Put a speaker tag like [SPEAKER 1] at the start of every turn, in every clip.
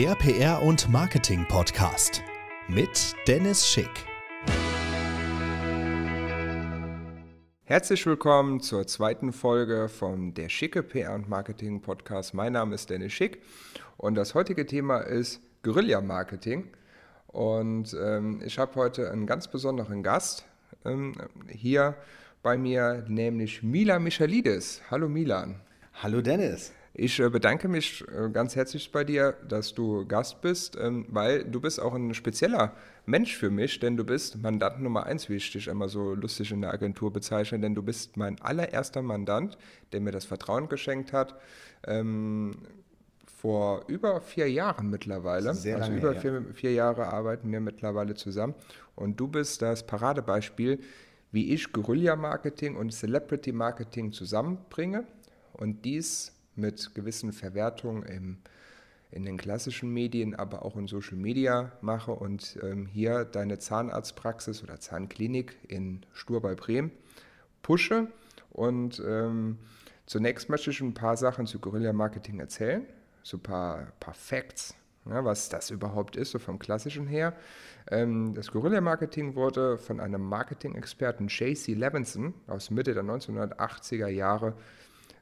[SPEAKER 1] Der PR und Marketing Podcast mit Dennis Schick.
[SPEAKER 2] Herzlich willkommen zur zweiten Folge vom Der Schicke PR und Marketing Podcast. Mein Name ist Dennis Schick und das heutige Thema ist Guerilla Marketing. Und ähm, ich habe heute einen ganz besonderen Gast ähm, hier bei mir, nämlich Milan Michalidis. Hallo Milan.
[SPEAKER 3] Hallo Dennis.
[SPEAKER 2] Ich äh, bedanke mich äh, ganz herzlich bei dir, dass du Gast bist, ähm, weil du bist auch ein spezieller Mensch für mich, denn du bist Mandant Nummer eins, wie ich dich immer so lustig in der Agentur bezeichne, denn du bist mein allererster Mandant, der mir das Vertrauen geschenkt hat. Ähm, vor über vier Jahren mittlerweile.
[SPEAKER 3] Sehr
[SPEAKER 2] also
[SPEAKER 3] lange,
[SPEAKER 2] über
[SPEAKER 3] ja.
[SPEAKER 2] vier, vier Jahre arbeiten wir mittlerweile zusammen. Und du bist das Paradebeispiel, wie ich Guerilla-Marketing und Celebrity-Marketing zusammenbringe und dies mit gewissen Verwertungen im, in den klassischen Medien, aber auch in Social Media mache und ähm, hier deine Zahnarztpraxis oder Zahnklinik in Stur bei Bremen pushe. Und ähm, zunächst möchte ich ein paar Sachen zu Guerilla-Marketing erzählen, so ein paar, paar Facts, ja, was das überhaupt ist, so vom Klassischen her. Ähm, das Guerilla-Marketing wurde von einem Marketing-Experten J.C. Levinson aus Mitte der 1980er Jahre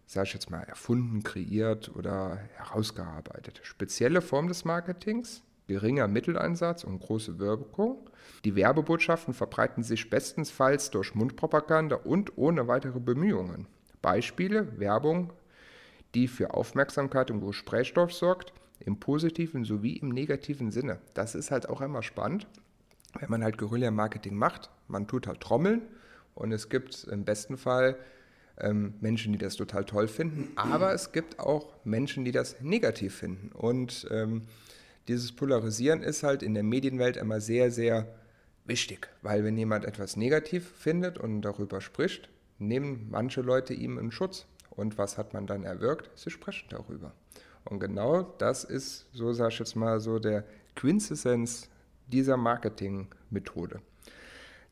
[SPEAKER 2] sage ich jetzt mal, erfunden, kreiert oder herausgearbeitet. Spezielle Form des Marketings, geringer Mitteleinsatz und große Wirkung. Die Werbebotschaften verbreiten sich bestenfalls durch Mundpropaganda und ohne weitere Bemühungen. Beispiele, Werbung, die für Aufmerksamkeit und Gesprächsstoff sorgt, im positiven sowie im negativen Sinne. Das ist halt auch immer spannend, wenn man halt Guerilla-Marketing macht. Man tut halt Trommeln und es gibt im besten Fall ähm, Menschen, die das total toll finden, aber es gibt auch Menschen, die das negativ finden. Und ähm, dieses Polarisieren ist halt in der Medienwelt immer sehr, sehr wichtig, weil wenn jemand etwas negativ findet und darüber spricht, nehmen manche Leute ihm einen Schutz. Und was hat man dann erwirkt? Sie sprechen darüber. Und genau das ist, so sage ich jetzt mal, so der Quintessenz dieser Marketingmethode.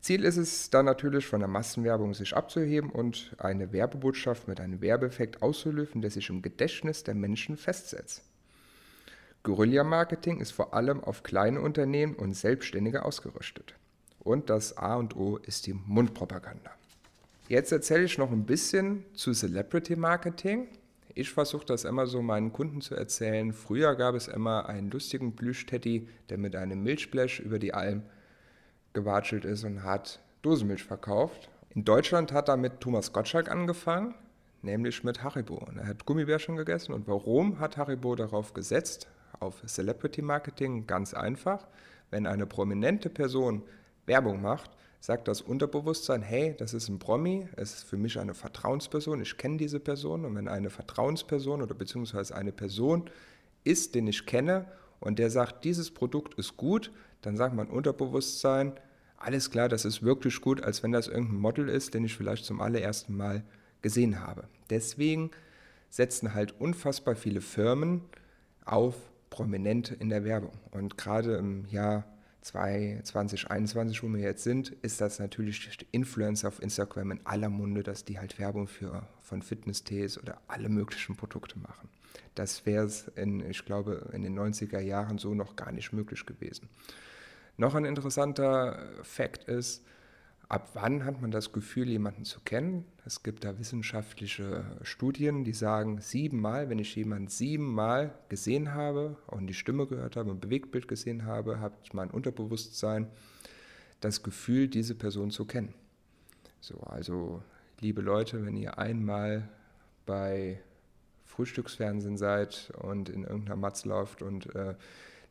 [SPEAKER 2] Ziel ist es dann natürlich von der Massenwerbung sich abzuheben und eine Werbebotschaft mit einem Werbeeffekt auszulösen, der sich im Gedächtnis der Menschen festsetzt. Guerilla-Marketing ist vor allem auf kleine Unternehmen und Selbstständige ausgerichtet. Und das A und O ist die Mundpropaganda. Jetzt erzähle ich noch ein bisschen zu Celebrity Marketing. Ich versuche das immer so meinen Kunden zu erzählen. Früher gab es immer einen lustigen Plüschteddy, der mit einem Milchblech über die Alm gewatschelt ist und hat Dosenmilch verkauft. In Deutschland hat er mit Thomas Gottschalk angefangen, nämlich mit Haribo. Und er hat Gummibärchen gegessen. Und warum hat Haribo darauf gesetzt? Auf Celebrity Marketing ganz einfach. Wenn eine prominente Person Werbung macht, sagt das Unterbewusstsein, hey, das ist ein Promi, es ist für mich eine Vertrauensperson, ich kenne diese Person. Und wenn eine Vertrauensperson oder beziehungsweise eine Person ist, den ich kenne und der sagt, dieses Produkt ist gut, dann sagt mein Unterbewusstsein, alles klar, das ist wirklich gut, als wenn das irgendein Model ist, den ich vielleicht zum allerersten Mal gesehen habe. Deswegen setzen halt unfassbar viele Firmen auf Prominente in der Werbung. Und gerade im Jahr 2021, wo wir jetzt sind, ist das natürlich Influencer auf Instagram in aller Munde, dass die halt Werbung für, von Fitness-Tees oder alle möglichen Produkte machen. Das wäre es, ich glaube, in den 90er Jahren so noch gar nicht möglich gewesen. Noch ein interessanter Fakt ist, ab wann hat man das Gefühl, jemanden zu kennen? Es gibt da wissenschaftliche Studien, die sagen, siebenmal, wenn ich jemanden siebenmal gesehen habe und die Stimme gehört habe und Bewegtbild gesehen habe, hat mein Unterbewusstsein das Gefühl, diese Person zu kennen. So, also liebe Leute, wenn ihr einmal bei Frühstücksfernsehen seid und in irgendeiner Matz läuft und äh,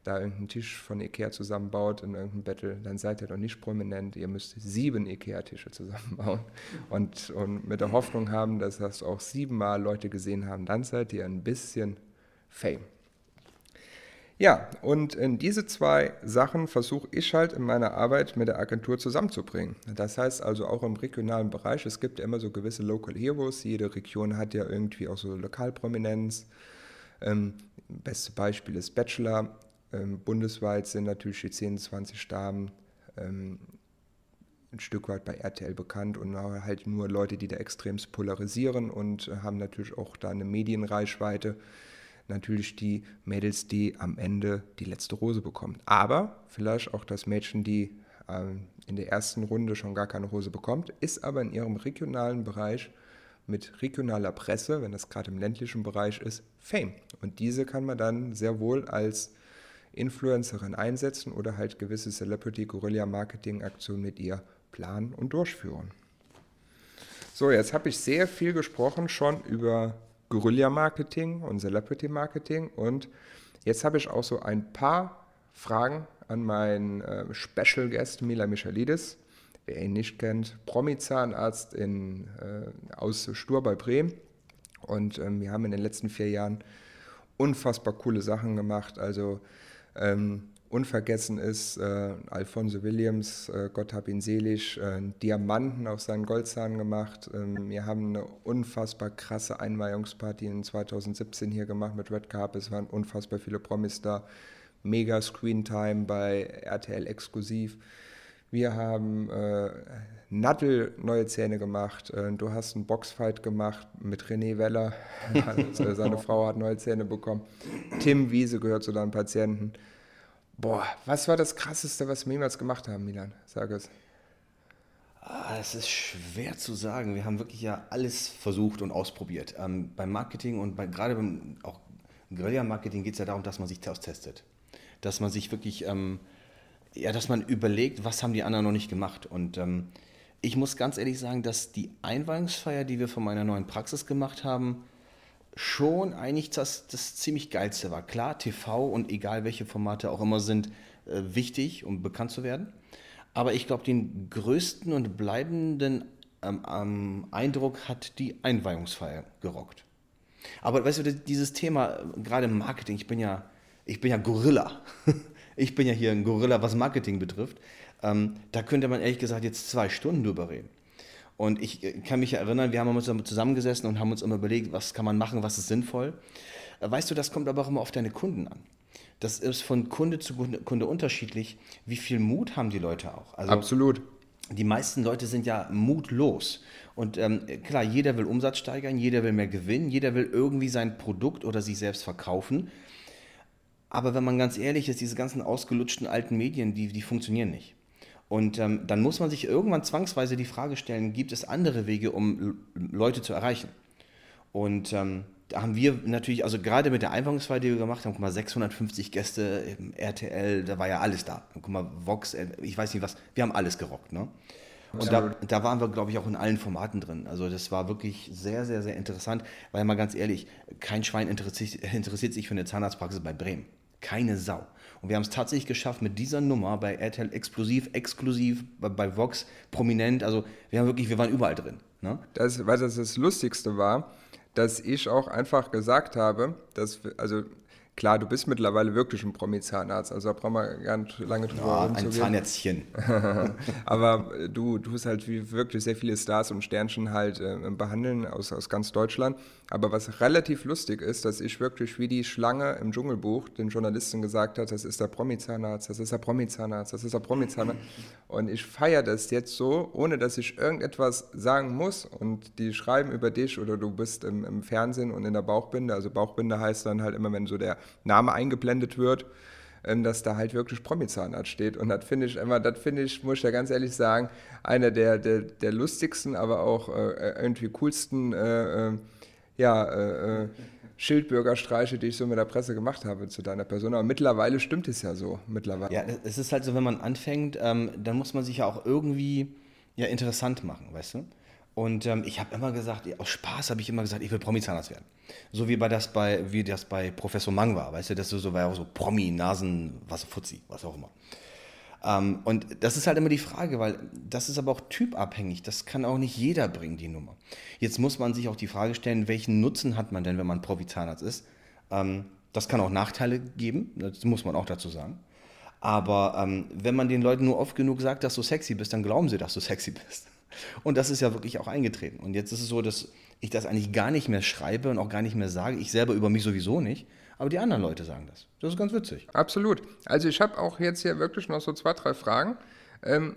[SPEAKER 2] da irgendeinen Tisch von Ikea zusammenbaut in irgendeinem Battle, dann seid ihr doch nicht prominent. Ihr müsst sieben Ikea-Tische zusammenbauen und, und mit der Hoffnung haben, dass das auch siebenmal Leute gesehen haben. Dann seid ihr ein bisschen Fame. Ja, und in diese zwei Sachen versuche ich halt in meiner Arbeit mit der Agentur zusammenzubringen. Das heißt also auch im regionalen Bereich, es gibt ja immer so gewisse Local Heroes, jede Region hat ja irgendwie auch so Lokalprominenz. Ähm, beste Beispiel ist Bachelor. Ähm, bundesweit sind natürlich die 10, 20 Damen ähm, ein Stück weit bei RTL bekannt und halt nur Leute, die da extremst polarisieren und äh, haben natürlich auch da eine Medienreichweite. natürlich die Mädels, die am Ende die letzte Rose bekommen. Aber vielleicht auch das Mädchen, die ähm, in der ersten Runde schon gar keine Hose bekommt, ist aber in ihrem regionalen Bereich mit regionaler Presse, wenn das gerade im ländlichen Bereich ist, Fame. Und diese kann man dann sehr wohl als Influencerin einsetzen oder halt gewisse Celebrity-Guerilla-Marketing-Aktionen mit ihr planen und durchführen. So, jetzt habe ich sehr viel gesprochen schon über Guerilla-Marketing und Celebrity-Marketing und jetzt habe ich auch so ein paar Fragen an meinen äh, Special Guest Mila Michalidis. Wer ihn nicht kennt, Promi-Zahnarzt äh, aus Stur bei Bremen. Und ähm, wir haben in den letzten vier Jahren unfassbar coole Sachen gemacht. Also ähm, unvergessen ist äh, Alfonso Williams, äh, Gott hab ihn selig, äh, Diamanten auf seinen Goldzahn gemacht. Ähm, wir haben eine unfassbar krasse Einweihungsparty in 2017 hier gemacht mit Red Carpet. Es waren unfassbar viele Promis da mega Screentime bei RTL exklusiv. Wir haben äh, Nattel neue Zähne gemacht. Äh, du hast einen Boxfight gemacht mit René Weller. Also, seine Frau hat neue Zähne bekommen. Tim Wiese gehört zu deinen Patienten. Boah, was war das Krasseste, was wir jemals gemacht haben, Milan? Sag es.
[SPEAKER 3] Ah, es ist schwer zu sagen. Wir haben wirklich ja alles versucht und ausprobiert. Ähm, beim Marketing und bei, gerade beim auch Guerilla-Marketing geht es ja darum, dass man sich austestet dass man sich wirklich, ähm, ja, dass man überlegt, was haben die anderen noch nicht gemacht. Und ähm, ich muss ganz ehrlich sagen, dass die Einweihungsfeier, die wir von meiner neuen Praxis gemacht haben, schon eigentlich das, das ziemlich geilste war. Klar, TV und egal welche Formate auch immer sind, äh, wichtig, um bekannt zu werden. Aber ich glaube, den größten und bleibenden ähm, ähm, Eindruck hat die Einweihungsfeier gerockt. Aber weißt du, dieses Thema, äh, gerade im Marketing, ich bin ja ich bin ja Gorilla. Ich bin ja hier ein Gorilla, was Marketing betrifft. Ähm, da könnte man ehrlich gesagt jetzt zwei Stunden drüber reden. Und ich äh, kann mich erinnern, wir haben uns zusammengesessen und haben uns immer überlegt, was kann man machen, was ist sinnvoll. Äh, weißt du, das kommt aber auch immer auf deine Kunden an. Das ist von Kunde zu Kunde unterschiedlich. Wie viel Mut haben die Leute auch?
[SPEAKER 2] Also, Absolut.
[SPEAKER 3] Die meisten Leute sind ja mutlos. Und ähm, klar, jeder will Umsatz steigern, jeder will mehr gewinnen, jeder will irgendwie sein Produkt oder sich selbst verkaufen. Aber wenn man ganz ehrlich ist, diese ganzen ausgelutschten alten Medien, die, die funktionieren nicht. Und ähm, dann muss man sich irgendwann zwangsweise die Frage stellen, gibt es andere Wege, um Leute zu erreichen? Und ähm, da haben wir natürlich, also gerade mit der Einweihungsfeier, die wir gemacht haben, guck mal, 650 Gäste, RTL, da war ja alles da. Guck mal, Vox, äh, ich weiß nicht was, wir haben alles gerockt, ne? Und da, da, waren wir, glaube ich, auch in allen Formaten drin. Also das war wirklich sehr, sehr, sehr interessant, weil mal ganz ehrlich, kein Schwein interessiert, interessiert sich für eine Zahnarztpraxis bei Bremen. Keine Sau. Und wir haben es tatsächlich geschafft mit dieser Nummer bei RTL explosiv, exklusiv, bei, bei Vox prominent. Also wir haben wirklich, wir waren überall drin. Ne?
[SPEAKER 2] Das, weil das das Lustigste war, dass ich auch einfach gesagt habe, dass, also Klar, du bist mittlerweile wirklich ein Promi-Zahnarzt, also da brauchen wir gar nicht lange drüber
[SPEAKER 3] ja, Ein Zahnärztchen.
[SPEAKER 2] Aber du, tust halt wirklich sehr viele Stars und Sternchen halt äh, behandeln aus, aus ganz Deutschland. Aber was relativ lustig ist, dass ich wirklich wie die Schlange im Dschungelbuch den Journalisten gesagt habe, das ist der Promi-Zahnarzt, das ist der Promi-Zahnarzt, das ist der Promi-Zahnarzt. Und ich feiere das jetzt so, ohne dass ich irgendetwas sagen muss. Und die schreiben über dich oder du bist im, im Fernsehen und in der Bauchbinde. Also Bauchbinde heißt dann halt immer, wenn so der Name eingeblendet wird, ähm, dass da halt wirklich Promi-Zahnarzt steht. Und das finde ich immer, das finde ich, muss ich ja ganz ehrlich sagen, einer der, der, der lustigsten, aber auch äh, irgendwie coolsten äh, äh, ja, äh, äh, Schildbürgerstreiche, die ich so mit der Presse gemacht habe zu deiner Person. Aber mittlerweile stimmt es ja so. Mittlerweile.
[SPEAKER 3] Ja, es ist halt so, wenn man anfängt, ähm, dann muss man sich ja auch irgendwie ja, interessant machen, weißt du? Und ähm, ich habe immer gesagt, aus Spaß habe ich immer gesagt, ich will Promi-Zahnarzt werden. So wie bei das bei, wie das bei Professor Mang war, weißt du, das so war ja auch so Promi, Nasen, was Fuzzi, was auch immer. Ähm, und das ist halt immer die Frage, weil das ist aber auch typabhängig. Das kann auch nicht jeder bringen, die Nummer. Jetzt muss man sich auch die Frage stellen, welchen Nutzen hat man denn, wenn man Profi-Zahnarzt ist? Ähm, das kann auch Nachteile geben, das muss man auch dazu sagen. Aber ähm, wenn man den Leuten nur oft genug sagt, dass du sexy bist, dann glauben sie, dass du sexy bist. Und das ist ja wirklich auch eingetreten. Und jetzt ist es so, dass ich das eigentlich gar nicht mehr schreibe und auch gar nicht mehr sage. Ich selber über mich sowieso nicht. Aber die anderen Leute sagen das. Das ist ganz witzig.
[SPEAKER 2] Absolut. Also ich habe auch jetzt hier wirklich noch so zwei, drei Fragen. Ähm,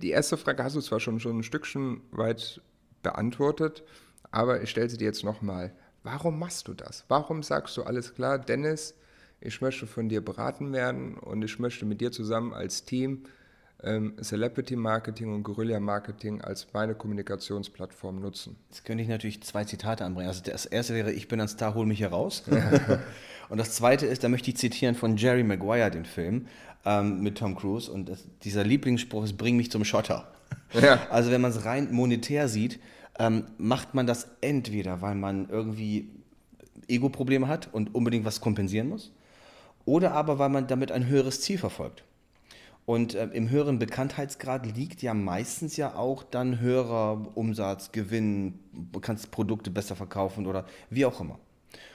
[SPEAKER 2] die erste Frage hast du zwar schon, schon ein Stückchen weit beantwortet, aber ich stelle sie dir jetzt nochmal. Warum machst du das? Warum sagst du alles klar, Dennis, ich möchte von dir beraten werden und ich möchte mit dir zusammen als Team ähm, Celebrity Marketing und Guerilla Marketing als meine Kommunikationsplattform nutzen.
[SPEAKER 3] Jetzt könnte ich natürlich zwei Zitate anbringen. Also das erste wäre, ich bin ein Star, hol mich heraus. und das zweite ist, da möchte ich zitieren von Jerry Maguire, den Film ähm, mit Tom Cruise. Und das, dieser Lieblingsspruch ist, bring mich zum Schotter. Ja. Also wenn man es rein monetär sieht, ähm, macht man das entweder, weil man irgendwie Ego-Probleme hat und unbedingt was kompensieren muss, oder aber weil man damit ein höheres Ziel verfolgt. Und äh, im höheren Bekanntheitsgrad liegt ja meistens ja auch dann höherer Umsatz, Gewinn, kannst Produkte besser verkaufen oder wie auch immer.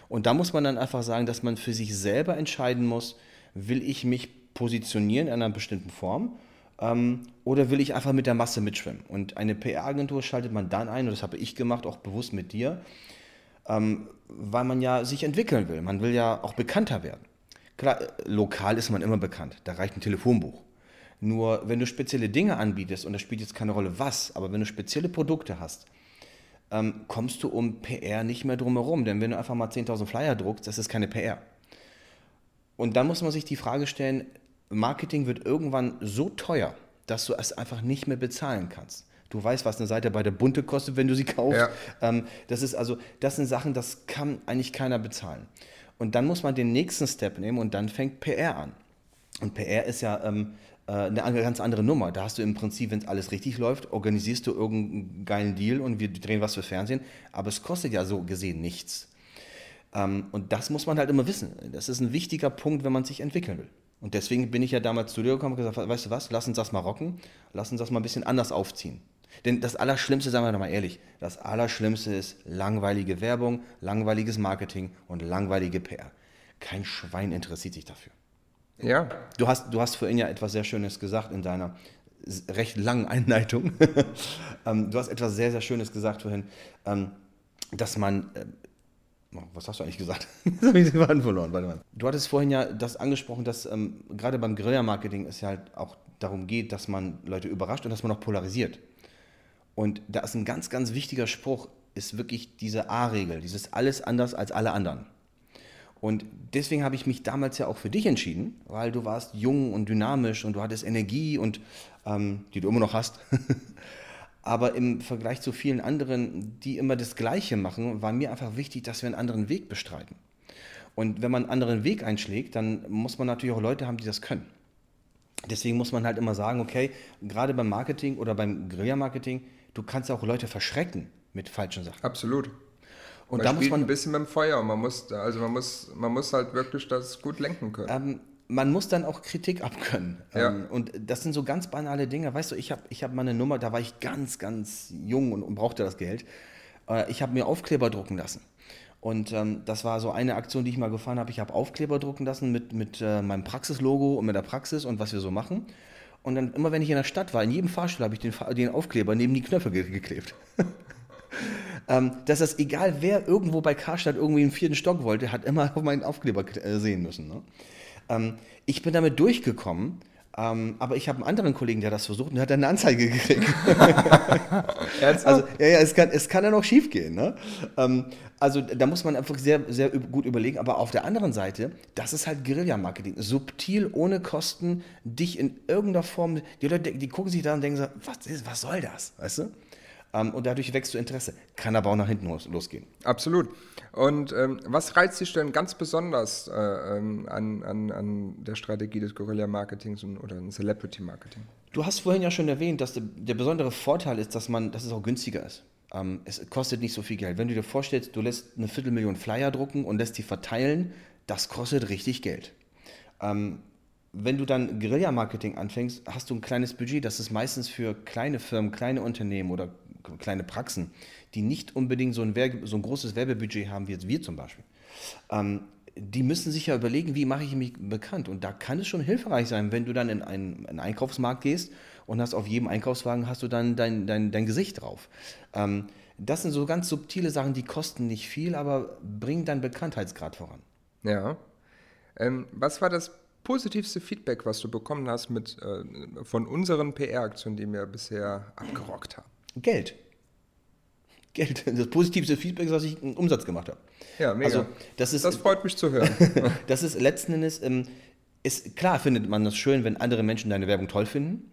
[SPEAKER 3] Und da muss man dann einfach sagen, dass man für sich selber entscheiden muss, will ich mich positionieren in einer bestimmten Form ähm, oder will ich einfach mit der Masse mitschwimmen? Und eine PR-Agentur schaltet man dann ein, und das habe ich gemacht, auch bewusst mit dir, ähm, weil man ja sich entwickeln will. Man will ja auch bekannter werden. Klar, äh, lokal ist man immer bekannt, da reicht ein Telefonbuch. Nur wenn du spezielle Dinge anbietest, und das spielt jetzt keine Rolle was, aber wenn du spezielle Produkte hast, ähm, kommst du um PR nicht mehr drum herum. Denn wenn du einfach mal 10.000 Flyer druckst, das ist keine PR. Und dann muss man sich die Frage stellen, Marketing wird irgendwann so teuer, dass du es einfach nicht mehr bezahlen kannst. Du weißt, was eine Seite bei der Bunte kostet, wenn du sie kaufst. Ja. Ähm, das ist also, das sind Sachen, das kann eigentlich keiner bezahlen. Und dann muss man den nächsten Step nehmen und dann fängt PR an. Und PR ist ja ähm, äh, eine ganz andere Nummer. Da hast du im Prinzip, wenn alles richtig läuft, organisierst du irgendeinen geilen Deal und wir drehen was für Fernsehen, aber es kostet ja so gesehen nichts. Ähm, und das muss man halt immer wissen. Das ist ein wichtiger Punkt, wenn man sich entwickeln will. Und deswegen bin ich ja damals zu dir gekommen und gesagt, weißt du was, lass uns das mal rocken, lass uns das mal ein bisschen anders aufziehen. Denn das Allerschlimmste, sagen wir doch mal ehrlich, das Allerschlimmste ist langweilige Werbung, langweiliges Marketing und langweilige PR. Kein Schwein interessiert sich dafür. Ja. Du hast, du hast vorhin ja etwas sehr Schönes gesagt in deiner recht langen Einleitung. Ähm, du hast etwas sehr, sehr Schönes gesagt vorhin, ähm, dass man. Äh, oh, was hast du eigentlich gesagt? Jetzt habe ich den Faden verloren. Warte mal. Du hattest vorhin ja das angesprochen, dass ähm, gerade beim Guerilla-Marketing es ja halt auch darum geht, dass man Leute überrascht und dass man auch polarisiert. Und da ist ein ganz, ganz wichtiger Spruch, ist wirklich diese A-Regel, dieses alles anders als alle anderen. Und deswegen habe ich mich damals ja auch für dich entschieden, weil du warst jung und dynamisch und du hattest Energie und ähm, die du immer noch hast. Aber im Vergleich zu vielen anderen, die immer das Gleiche machen, war mir einfach wichtig, dass wir einen anderen Weg bestreiten. Und wenn man einen anderen Weg einschlägt, dann muss man natürlich auch Leute haben, die das können. Deswegen muss man halt immer sagen, okay, gerade beim Marketing oder beim Guerilla-Marketing, du kannst auch Leute verschrecken mit falschen Sachen.
[SPEAKER 2] Absolut. Und man da muss man ein bisschen mit dem Feuer. Man muss, also man muss, man muss halt wirklich das gut lenken können.
[SPEAKER 3] Ähm, man muss dann auch Kritik abkönnen. Ja. Ähm, und das sind so ganz banale Dinge. Weißt du, ich habe ich hab mal eine Nummer, da war ich ganz, ganz jung und, und brauchte das Geld. Äh, ich habe mir Aufkleber drucken lassen. Und ähm, das war so eine Aktion, die ich mal gefahren habe. Ich habe Aufkleber drucken lassen mit, mit äh, meinem Praxislogo und mit der Praxis und was wir so machen. Und dann immer, wenn ich in der Stadt war, in jedem Fahrstuhl habe ich den, den Aufkleber neben die Knöpfe geklebt. ähm, dass das egal wer irgendwo bei Karstadt irgendwie im vierten Stock wollte, hat immer auf meinen Aufkleber äh, sehen müssen. Ne? Ähm, ich bin damit durchgekommen. Ähm, aber ich habe einen anderen Kollegen, der das versucht und der hat eine Anzeige gekriegt. also, ja, ja, es kann, es kann ja noch schief gehen. Ne? Ähm, also da muss man einfach sehr, sehr gut überlegen. Aber auf der anderen Seite, das ist halt Guerilla-Marketing. Subtil, ohne Kosten, dich in irgendeiner Form, die Leute, die gucken sich da und denken so, was, ist, was soll das? Weißt du? Ähm, und dadurch wächst du Interesse. Kann aber auch nach hinten los, losgehen.
[SPEAKER 2] Absolut. Und ähm, was reizt dich denn ganz besonders äh, ähm, an, an, an der Strategie des Guerilla-Marketings oder Celebrity-Marketing?
[SPEAKER 3] Du hast vorhin ja schon erwähnt, dass der, der besondere Vorteil ist, dass, man, dass es auch günstiger ist. Ähm, es kostet nicht so viel Geld. Wenn du dir vorstellst, du lässt eine Viertelmillion Flyer drucken und lässt die verteilen, das kostet richtig Geld. Ähm, wenn du dann Guerilla-Marketing anfängst, hast du ein kleines Budget. Das ist meistens für kleine Firmen, kleine Unternehmen oder kleine Praxen, die nicht unbedingt so ein, Werbe, so ein großes Werbebudget haben wie jetzt wir zum Beispiel. Ähm, die müssen sich ja überlegen, wie mache ich mich bekannt. Und da kann es schon hilfreich sein, wenn du dann in einen, einen Einkaufsmarkt gehst und hast auf jedem Einkaufswagen hast du dann dein, dein, dein Gesicht drauf. Ähm, das sind so ganz subtile Sachen, die kosten nicht viel, aber bringen deinen Bekanntheitsgrad voran.
[SPEAKER 2] Ja. Ähm, was war das positivste Feedback, was du bekommen hast mit, äh, von unseren PR-Aktionen, die wir bisher abgerockt haben?
[SPEAKER 3] Geld. Geld. Das positivste Feedback ist, dass ich einen Umsatz gemacht habe.
[SPEAKER 2] Ja, mega.
[SPEAKER 3] Also, das, ist,
[SPEAKER 2] das freut mich zu hören.
[SPEAKER 3] das ist letzten Endes, ähm, ist, klar findet man das schön, wenn andere Menschen deine Werbung toll finden.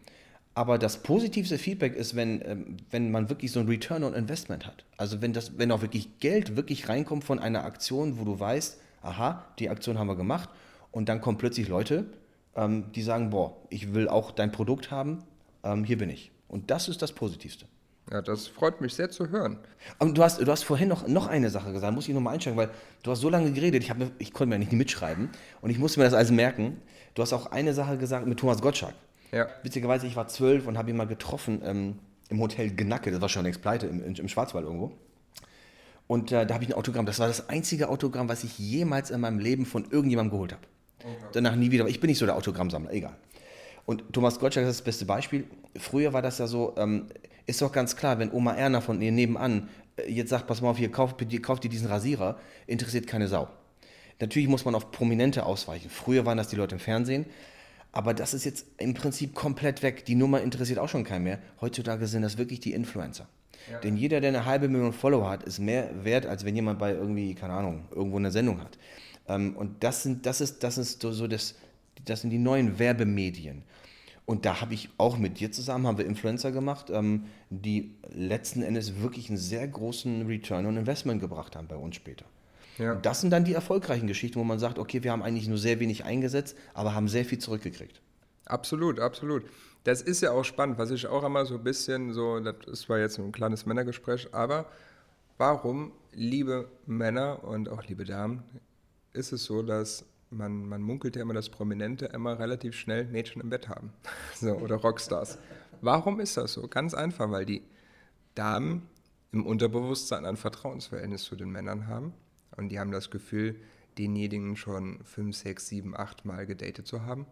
[SPEAKER 3] Aber das positivste Feedback ist, wenn, ähm, wenn man wirklich so ein Return on Investment hat. Also wenn, das, wenn auch wirklich Geld wirklich reinkommt von einer Aktion, wo du weißt, aha, die Aktion haben wir gemacht und dann kommen plötzlich Leute, ähm, die sagen, boah, ich will auch dein Produkt haben, ähm, hier bin ich. Und das ist das Positivste.
[SPEAKER 2] Ja, das freut mich sehr zu hören.
[SPEAKER 3] Und du hast, du hast vorhin noch, noch eine Sache gesagt, muss ich nochmal einsteigen, weil du hast so lange geredet, ich, hab, ich konnte mir nicht mitschreiben und ich musste mir das alles merken. Du hast auch eine Sache gesagt mit Thomas Gottschalk.
[SPEAKER 2] Ja.
[SPEAKER 3] Witzigerweise, ich war zwölf und habe ihn mal getroffen ähm, im Hotel Gnacke, das war schon längst pleite, im, im Schwarzwald irgendwo. Und äh, da habe ich ein Autogramm, das war das einzige Autogramm, was ich jemals in meinem Leben von irgendjemandem geholt habe. Danach nie wieder, ich bin nicht so der Autogrammsammler, egal. Und Thomas Gottschalk ist das beste Beispiel. Früher war das ja so, ähm, ist doch ganz klar, wenn Oma Erna von ihr nebenan äh, jetzt sagt, pass mal auf, hier kauft, kauft ihr diesen Rasierer, interessiert keine Sau. Natürlich muss man auf Prominente ausweichen. Früher waren das die Leute im Fernsehen, aber das ist jetzt im Prinzip komplett weg. Die Nummer interessiert auch schon keinen mehr. Heutzutage sind das wirklich die Influencer. Ja. Denn jeder, der eine halbe Million Follower hat, ist mehr wert, als wenn jemand bei irgendwie, keine Ahnung, irgendwo eine Sendung hat. Ähm, und das sind, das ist, das ist so das, das sind die neuen Werbemedien. Und da habe ich auch mit dir zusammen, haben wir Influencer gemacht, ähm, die letzten Endes wirklich einen sehr großen Return on Investment gebracht haben bei uns später. Ja. Das sind dann die erfolgreichen Geschichten, wo man sagt, okay, wir haben eigentlich nur sehr wenig eingesetzt, aber haben sehr viel zurückgekriegt.
[SPEAKER 2] Absolut, absolut. Das ist ja auch spannend, was ich auch immer so ein bisschen so, das zwar jetzt ein kleines Männergespräch, aber warum, liebe Männer und auch liebe Damen, ist es so, dass man, man munkelt ja immer, dass Prominente immer relativ schnell Mädchen im Bett haben. so, oder Rockstars. Warum ist das so? Ganz einfach, weil die Damen im Unterbewusstsein ein Vertrauensverhältnis zu den Männern haben und die haben das Gefühl, denjenigen schon fünf, sechs, sieben, acht Mal gedatet zu haben.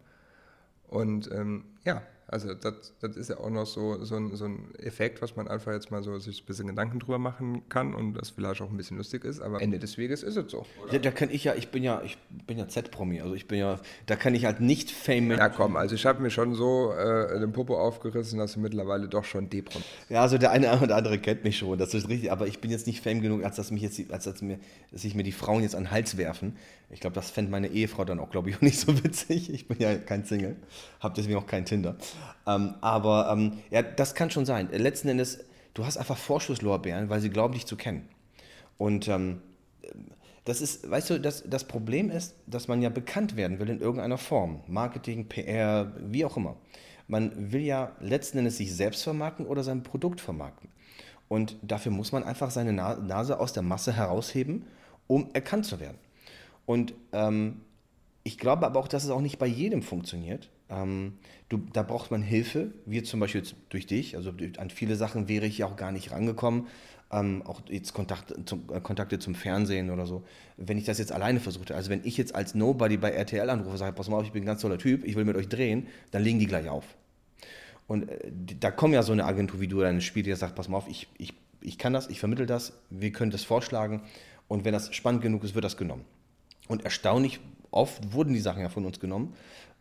[SPEAKER 2] Und ähm, ja, also das, das ist ja auch noch so, so, ein, so ein Effekt, was man einfach jetzt mal so sich ein bisschen Gedanken drüber machen kann und das vielleicht auch ein bisschen lustig ist, aber Ende des Weges ist es so.
[SPEAKER 3] Ja, da kann ich ja, ich bin ja, ich bin ja Z-Promi, also ich bin ja, da kann ich halt nicht Fame.
[SPEAKER 2] Ja komm, also ich habe mir schon so äh, den Popo aufgerissen, dass ich mittlerweile doch schon Deprom.
[SPEAKER 3] Ja, also der eine oder andere kennt mich schon, das ist richtig, aber ich bin jetzt nicht Fame genug, als dass mich jetzt, als dass mir, dass sich mir die Frauen jetzt an den Hals werfen. Ich glaube, das fände meine Ehefrau dann auch, glaube ich, auch nicht so witzig. Ich bin ja kein Single, habe deswegen auch kein Tinder. Ähm, aber ähm, ja, das kann schon sein. Letzten Endes, du hast einfach Vorschusslorbeeren, weil sie glauben, dich zu kennen. Und ähm, das ist, weißt du, das, das Problem ist, dass man ja bekannt werden will in irgendeiner Form. Marketing, PR, wie auch immer. Man will ja letzten Endes sich selbst vermarkten oder sein Produkt vermarkten. Und dafür muss man einfach seine Nase aus der Masse herausheben, um erkannt zu werden. Und ähm, ich glaube aber auch, dass es auch nicht bei jedem funktioniert. Ähm, du, da braucht man Hilfe, wie zum Beispiel durch dich. Also an viele Sachen wäre ich ja auch gar nicht rangekommen. Ähm, auch jetzt Kontakt, zum, äh, Kontakte zum Fernsehen oder so. Wenn ich das jetzt alleine versuchte, also wenn ich jetzt als Nobody bei RTL anrufe und sage, pass mal auf, ich bin ein ganz toller Typ, ich will mit euch drehen, dann legen die gleich auf. Und äh, da kommt ja so eine Agentur wie du deine Spiel, die sagt, pass mal auf, ich, ich, ich kann das, ich vermittel das, wir können das vorschlagen und wenn das spannend genug ist, wird das genommen. Und erstaunlich oft wurden die Sachen ja von uns genommen,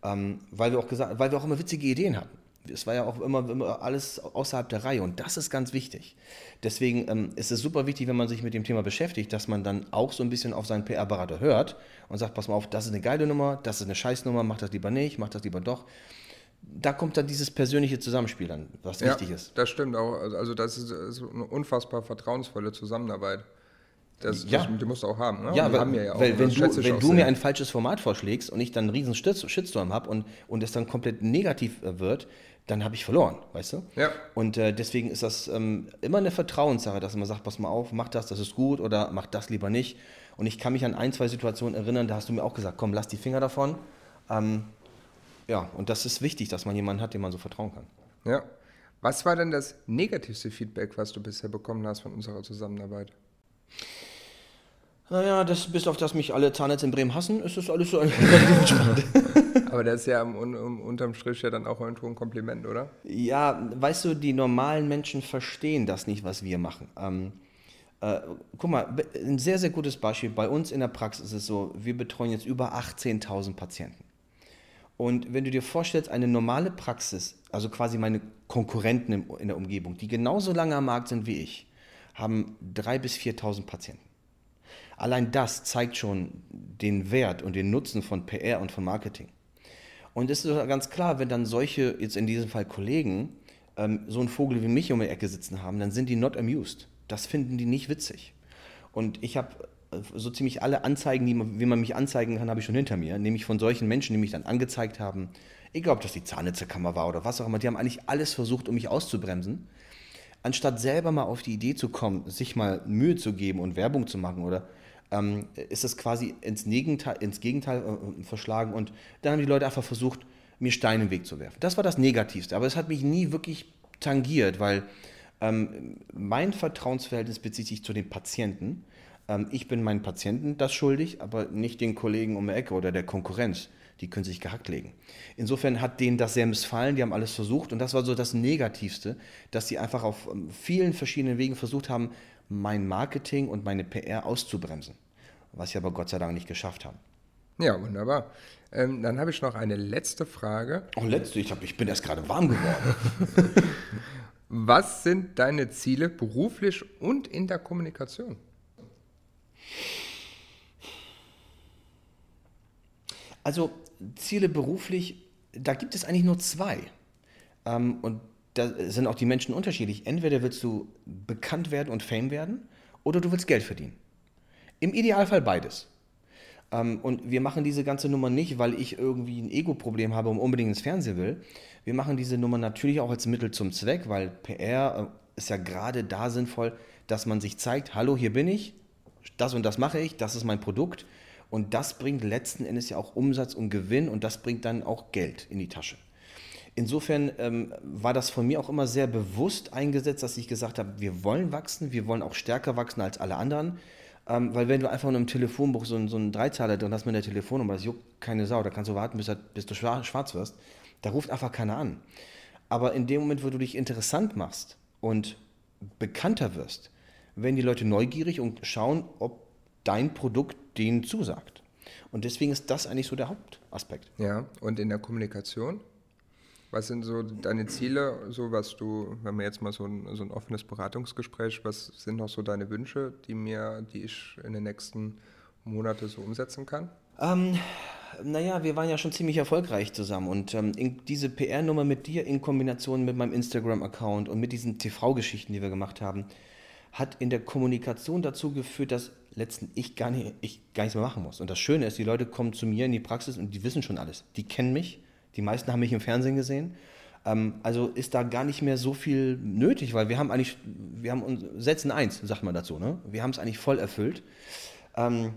[SPEAKER 3] ähm, weil, wir auch gesagt, weil wir auch immer witzige Ideen hatten. Es war ja auch immer, immer, alles außerhalb der Reihe und das ist ganz wichtig. Deswegen ähm, ist es super wichtig, wenn man sich mit dem Thema beschäftigt, dass man dann auch so ein bisschen auf seinen PR-Berater hört und sagt, pass mal auf, das ist eine geile Nummer, das ist eine Scheißnummer, mach das lieber nicht, mach das lieber doch. Da kommt dann dieses persönliche Zusammenspiel dann, was ja, wichtig ist.
[SPEAKER 2] Das stimmt auch. Also das ist, ist eine unfassbar vertrauensvolle Zusammenarbeit. Das, ja. das, die musst du auch haben. Ne?
[SPEAKER 3] Ja, weil, haben ja auch, weil, wenn, du, wenn du mir ein falsches Format vorschlägst und ich dann einen riesen Shitstorm habe und, und es dann komplett negativ äh, wird, dann habe ich verloren, weißt du?
[SPEAKER 2] Ja.
[SPEAKER 3] Und äh, deswegen ist das ähm, immer eine Vertrauenssache, dass man sagt, pass mal auf, mach das, das ist gut oder mach das lieber nicht. Und ich kann mich an ein, zwei Situationen erinnern, da hast du mir auch gesagt, komm, lass die Finger davon. Ähm, ja, und das ist wichtig, dass man jemanden hat, dem man so vertrauen kann.
[SPEAKER 2] Ja. Was war denn das negativste Feedback, was du bisher bekommen hast von unserer Zusammenarbeit?
[SPEAKER 3] Naja, das, bis auf das mich alle Zahnärzte in Bremen hassen, ist das alles so ein
[SPEAKER 2] Aber das ist ja um, um, unterm Strich ja dann auch irgendwo ein Kompliment, oder?
[SPEAKER 3] Ja, weißt du, die normalen Menschen verstehen das nicht, was wir machen. Ähm, äh, guck mal, ein sehr, sehr gutes Beispiel. Bei uns in der Praxis ist es so, wir betreuen jetzt über 18.000 Patienten. Und wenn du dir vorstellst, eine normale Praxis, also quasi meine Konkurrenten in der Umgebung, die genauso lange am Markt sind wie ich, haben 3.000 bis 4.000 Patienten. Allein das zeigt schon den Wert und den Nutzen von PR und von Marketing. Und es ist ganz klar, wenn dann solche, jetzt in diesem Fall Kollegen, ähm, so einen Vogel wie mich um die Ecke sitzen haben, dann sind die not amused. Das finden die nicht witzig. Und ich habe äh, so ziemlich alle Anzeigen, die man, wie man mich anzeigen kann, habe ich schon hinter mir. Nämlich von solchen Menschen, die mich dann angezeigt haben. Egal, ob das die Zahnnetzerkammer war oder was auch immer. Die haben eigentlich alles versucht, um mich auszubremsen. Anstatt selber mal auf die Idee zu kommen, sich mal Mühe zu geben und Werbung zu machen oder ähm, ist es quasi ins Gegenteil, ins Gegenteil äh, verschlagen und dann haben die Leute einfach versucht, mir Steine im Weg zu werfen. Das war das Negativste, aber es hat mich nie wirklich tangiert, weil ähm, mein Vertrauensverhältnis bezieht sich zu den Patienten. Ähm, ich bin meinen Patienten das schuldig, aber nicht den Kollegen um die Ecke oder der Konkurrenz. Die können sich gehackt legen. Insofern hat denen das sehr missfallen, die haben alles versucht und das war so das Negativste, dass sie einfach auf ähm, vielen verschiedenen Wegen versucht haben, mein Marketing und meine PR auszubremsen, was sie aber Gott sei Dank nicht geschafft haben.
[SPEAKER 2] Ja, wunderbar. Ähm, dann habe ich noch eine letzte Frage.
[SPEAKER 3] Oh, letzte, ich, hab, ich bin erst gerade warm geworden.
[SPEAKER 2] Was sind deine Ziele beruflich und in der Kommunikation?
[SPEAKER 3] Also Ziele beruflich, da gibt es eigentlich nur zwei. Ähm, und da sind auch die Menschen unterschiedlich. Entweder willst du bekannt werden und Fame werden oder du willst Geld verdienen. Im Idealfall beides. Ähm, und wir machen diese ganze Nummer nicht, weil ich irgendwie ein Ego-Problem habe und unbedingt ins Fernsehen will. Wir machen diese Nummer natürlich auch als Mittel zum Zweck, weil PR äh, ist ja gerade da sinnvoll, dass man sich zeigt, hallo, hier bin ich, das und das mache ich, das ist mein Produkt. Und das bringt letzten Endes ja auch Umsatz und Gewinn und das bringt dann auch Geld in die Tasche. Insofern ähm, war das von mir auch immer sehr bewusst eingesetzt, dass ich gesagt habe, wir wollen wachsen, wir wollen auch stärker wachsen als alle anderen. Ähm, weil wenn du einfach nur im Telefonbuch so, so einen Dreizahler drin hast mit der Telefonnummer, das juckt keine Sau, da kannst du warten, bis, bis du schwarz wirst, da ruft einfach keiner an. Aber in dem Moment, wo du dich interessant machst und bekannter wirst, werden die Leute neugierig und schauen, ob dein Produkt denen zusagt. Und deswegen ist das eigentlich so der Hauptaspekt.
[SPEAKER 2] Ja, und in der Kommunikation? Was sind so deine Ziele, so was du, wenn wir jetzt mal so ein, so ein offenes Beratungsgespräch, was sind noch so deine Wünsche, die mir, die ich in den nächsten Monaten so umsetzen kann?
[SPEAKER 3] Ähm, naja, wir waren ja schon ziemlich erfolgreich zusammen und ähm, diese PR-Nummer mit dir in Kombination mit meinem Instagram-Account und mit diesen TV-Geschichten, die wir gemacht haben, hat in der Kommunikation dazu geführt, dass letzten ich gar, nicht, ich gar nichts mehr machen muss. Und das Schöne ist, die Leute kommen zu mir in die Praxis und die wissen schon alles. Die kennen mich die meisten haben mich im Fernsehen gesehen. Ähm, also ist da gar nicht mehr so viel nötig, weil wir haben eigentlich, wir haben setzen eins, sagt man dazu, ne? Wir haben es eigentlich voll erfüllt. Ähm,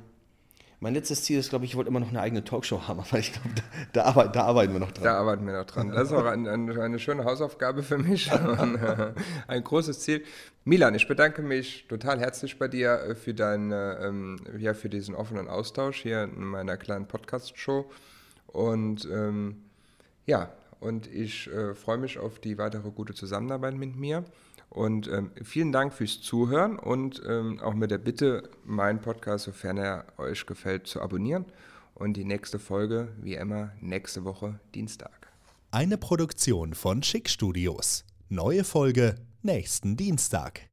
[SPEAKER 3] mein letztes Ziel ist, glaube ich, ich wollte immer noch eine eigene Talkshow haben, aber ich glaube, da, da, arbeit, da, arbeiten wir noch dran.
[SPEAKER 2] Da arbeiten wir noch dran. Das ist auch ein, ein, eine schöne Hausaufgabe für mich äh, ein großes Ziel. Milan, ich bedanke mich total herzlich bei dir äh, für, dein, ähm, ja, für diesen offenen Austausch hier in meiner kleinen Podcast-Show und ähm, ja, und ich äh, freue mich auf die weitere gute Zusammenarbeit mit mir. Und ähm, vielen Dank fürs Zuhören und ähm, auch mit der Bitte, meinen Podcast, sofern er euch gefällt, zu abonnieren. Und die nächste Folge, wie immer, nächste Woche Dienstag.
[SPEAKER 1] Eine Produktion von Schick Studios. Neue Folge nächsten Dienstag.